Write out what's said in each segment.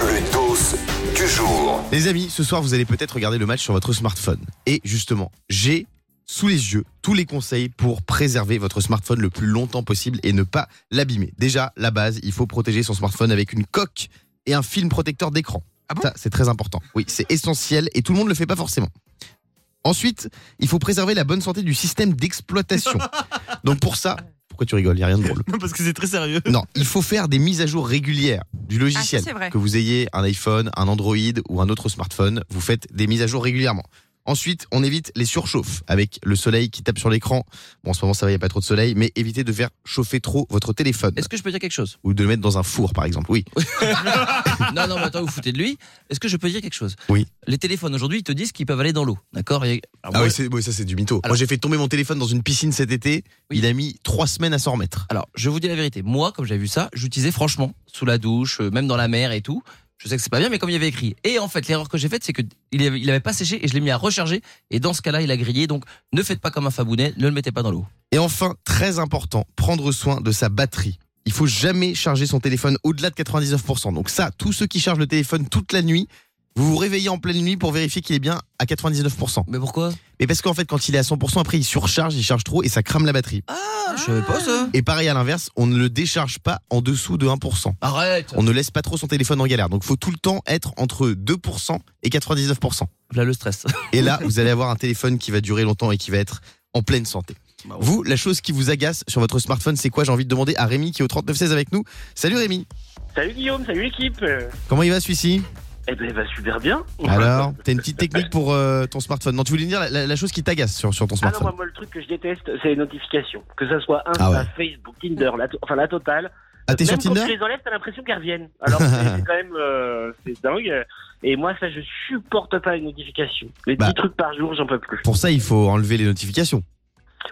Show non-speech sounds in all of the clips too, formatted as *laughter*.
Le dos du jour. Les amis, ce soir, vous allez peut-être regarder le match sur votre smartphone. Et justement, j'ai sous les yeux tous les conseils pour préserver votre smartphone le plus longtemps possible et ne pas l'abîmer. Déjà, la base, il faut protéger son smartphone avec une coque et un film protecteur d'écran. Ça, c'est très important. Oui, c'est essentiel et tout le monde ne le fait pas forcément. Ensuite, il faut préserver la bonne santé du système d'exploitation. *laughs* Donc pour ça, pourquoi tu rigoles? Il n'y a rien de drôle. Non, *laughs* parce que c'est très sérieux. Non, il faut faire des mises à jour régulières du logiciel. Ah, ça, c'est vrai. que vous ayez un iPhone, un Android ou un autre smartphone, vous faites des mises à jour régulièrement. Ensuite, on évite les surchauffes avec le soleil qui tape sur l'écran. Bon, en ce moment, ça va, il n'y a pas trop de soleil, mais évitez de faire chauffer trop votre téléphone. Est-ce que je peux dire quelque chose? Ou de le mettre dans un four, par exemple. Oui. *laughs* Non, non, mais attends, vous foutez de lui. Est-ce que je peux dire quelque chose? Oui. Les téléphones aujourd'hui, ils te disent qu'ils peuvent aller dans l'eau. D'accord? Et- Ah moi- oui, ça c'est du mytho. Alors- Moi, j'ai fait tomber mon téléphone dans une piscine cet été. Oui. Il a mis trois semaines à s'en remettre. Alors, je vous dis la vérité. Moi, comme j'avais vu ça, j'utilisais franchement sous la douche, euh, même dans la mer et tout. Je sais que c'est pas bien, mais comme il y avait écrit. Et en fait, l'erreur que j'ai faite, c'est que il pas séché et je l'ai mis à recharger. Et dans ce cas-là, il a grillé. Donc, ne faites pas comme un fabounet, ne le mettez pas dans l'eau. Et enfin, très important, prendre soin de sa batterie. Il faut jamais charger son téléphone au-delà de 99%. Donc ça, tous ceux qui chargent le téléphone toute la nuit, vous vous réveillez en pleine nuit pour vérifier qu'il est bien à 99%. Mais pourquoi? Mais parce qu'en fait, quand il est à 100%, après il surcharge, il charge trop et ça crame la batterie. Ah, je savais pas ça. Et pareil à l'inverse, on ne le décharge pas en dessous de 1%. Arrête. On ne laisse pas trop son téléphone en galère. Donc faut tout le temps être entre 2% et 99%. Là, le stress. *laughs* Et là, vous allez avoir un téléphone qui va durer longtemps et qui va être en pleine santé. Vous, la chose qui vous agace sur votre smartphone, c'est quoi? J'ai envie de demander à Rémi qui est au 3916 avec nous. Salut Rémi, Salut Guillaume, salut l'équipe. Comment il va celui-ci? Eh ben, va super bien. Alors, t'as une petite technique pour euh, ton smartphone Non, tu voulais dire la, la- la chose qui t'agace sur, sur ton Ah non, smartphone moi, moi, le truc que je déteste, c'est les notifications. Que ça soit Insta, Ah ouais. Facebook, Tinder, la enfin la totale. Ah, t'es sur Même quand Tinder tu les enlèves, t'as l'impression qu'elles reviennent. Alors, c'est quand même, euh, c'est dingue. Et moi, ça, je supporte pas les notifications. Les Bah. petits trucs par jour, j'en peux plus. Pour ça, il faut enlever les notifications.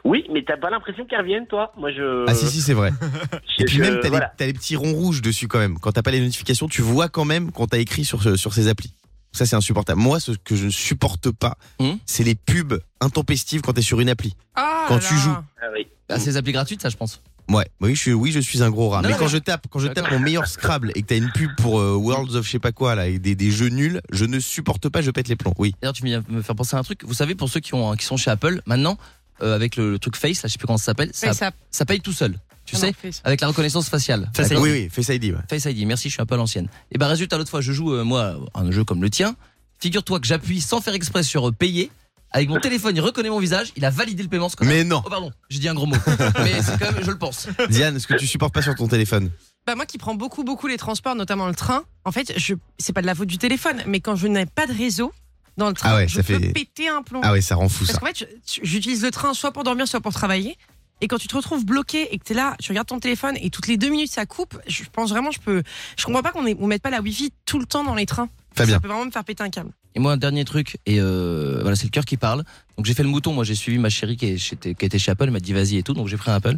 Oui, mais t'as pas l'impression qu'elles reviennent, toi Moi, je. Ah si, si, c'est vrai. *laughs* Et puis je- même, t'as voilà. les, t'as les petits ronds rouges dessus quand même. Quand t'as pas les notifications, tu vois quand même qu'on t'a écrit sur, sur ces applis. Ça, c'est insupportable. Moi, ce que je ne supporte pas, Hum c'est les pubs intempestives quand t'es sur une appli. Ah Quand là tu joues. Ah oui. Ah, ces applis gratuites, ça, je pense. Ouais, oui, je suis, oui, je suis un gros rat. Non, mais non, quand je tape, quand je tape mon meilleur Scrabble et que t'as une pub pour euh, Worlds of je sais pas quoi là, et des, des jeux nuls, je ne supporte pas, je pète les plombs. Oui. D'ailleurs, tu viens me faire penser à un truc. Vous savez, pour ceux qui, ont, qui sont chez Apple, maintenant, euh, avec le, le truc Face, là, je sais plus comment ça s'appelle, ça, ça paye tout seul. Tu Ah sais non. Avec la reconnaissance faciale. Face oui, oui, Face ID. ouais. Face ID, merci, je suis un peu à l'ancienne. Et ben résultat, l'autre fois, je joue, euh, moi, un jeu comme le tien. Figure-toi que j'appuie sans faire exprès sur euh, payer. Avec mon téléphone, il reconnaît mon visage, il a validé le paiement. ce. Mais non, Oh pardon, j'ai dit un gros mot. *laughs* Mais c'est quand même, je le pense. Diane, ce que tu supportes pas sur ton téléphone? Bah moi qui prends beaucoup beaucoup les transports, notamment le train, en fait, je c'est pas de la faute du téléphone, mais quand je n'ai pas de réseau dans le train, Ah ouais, je ça peux fait- péter un plomb. Ah ouais, ça rend fou Parce ça. qu'en fait, j'utilise le train soit pour dormir, soit pour travailler. Et quand tu te retrouves bloqué et que t'es là, tu regardes ton téléphone et toutes les deux minutes ça coupe, je pense vraiment je peux. Je comprends pas qu'on ait- on mette pas la wifi tout le temps dans les trains. Fabien. Ça peut vraiment me faire péter un câble. Et moi, un dernier truc, et euh, voilà, c'est le cœur qui parle. Donc j'ai fait le mouton, moi j'ai suivi ma chérie qui, est qui était chez Apple, elle m'a dit vas-y et tout, donc j'ai pris un Apple.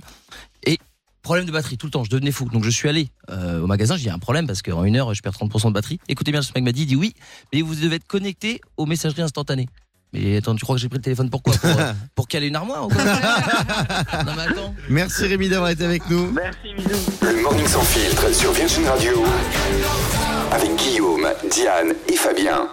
Problème de batterie tout le temps, je devenais fou. Donc je suis allé euh, au magasin, j'ai dit un problème parce qu'en une heure je perds 30% de batterie. Écoutez bien, ce mec m'a dit, il dit oui, mais vous devez être connecté aux messageries instantanées. Mais attends, tu crois que j'ai pris le téléphone pour quoi pour, euh, *laughs* pour caler une armoire ou quoi Non mais attends. Merci Rémi d'avoir été avec nous. Merci, bisous. Le Morning Sans Filtre sur Virgin Radio. Avec Guillaume, Diane et Fabien.